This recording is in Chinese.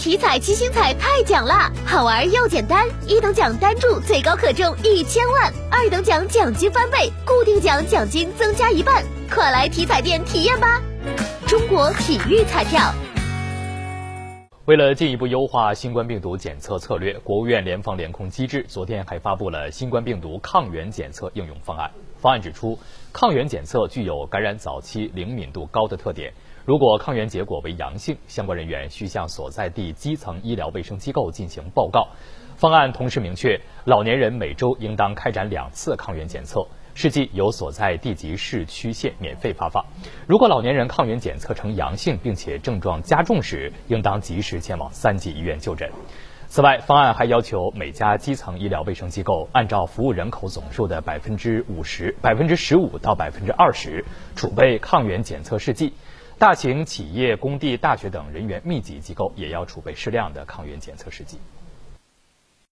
体彩七星彩太奖啦，好玩又简单，一等奖单注最高可中一千万，二等奖奖金翻倍，固定奖奖金增加一半，快来体彩店体验吧！中国体育彩票。为了进一步优化新冠病毒检测策略，国务院联防联控机制昨天还发布了新冠病毒抗原检测应用方案。方案指出，抗原检测具有感染早期灵敏度高的特点。如果抗原结果为阳性，相关人员需向所在地基层医疗卫生机构进行报告。方案同时明确，老年人每周应当开展两次抗原检测。试剂由所在地级市区县免费发放。如果老年人抗原检测呈阳性，并且症状加重时，应当及时前往三级医院就诊。此外，方案还要求每家基层医疗卫生机构按照服务人口总数的百分之五十、百分之十五到百分之二十储备抗原检测试剂。大型企业、工地、大学等人员密集机构也要储备适量的抗原检测试剂。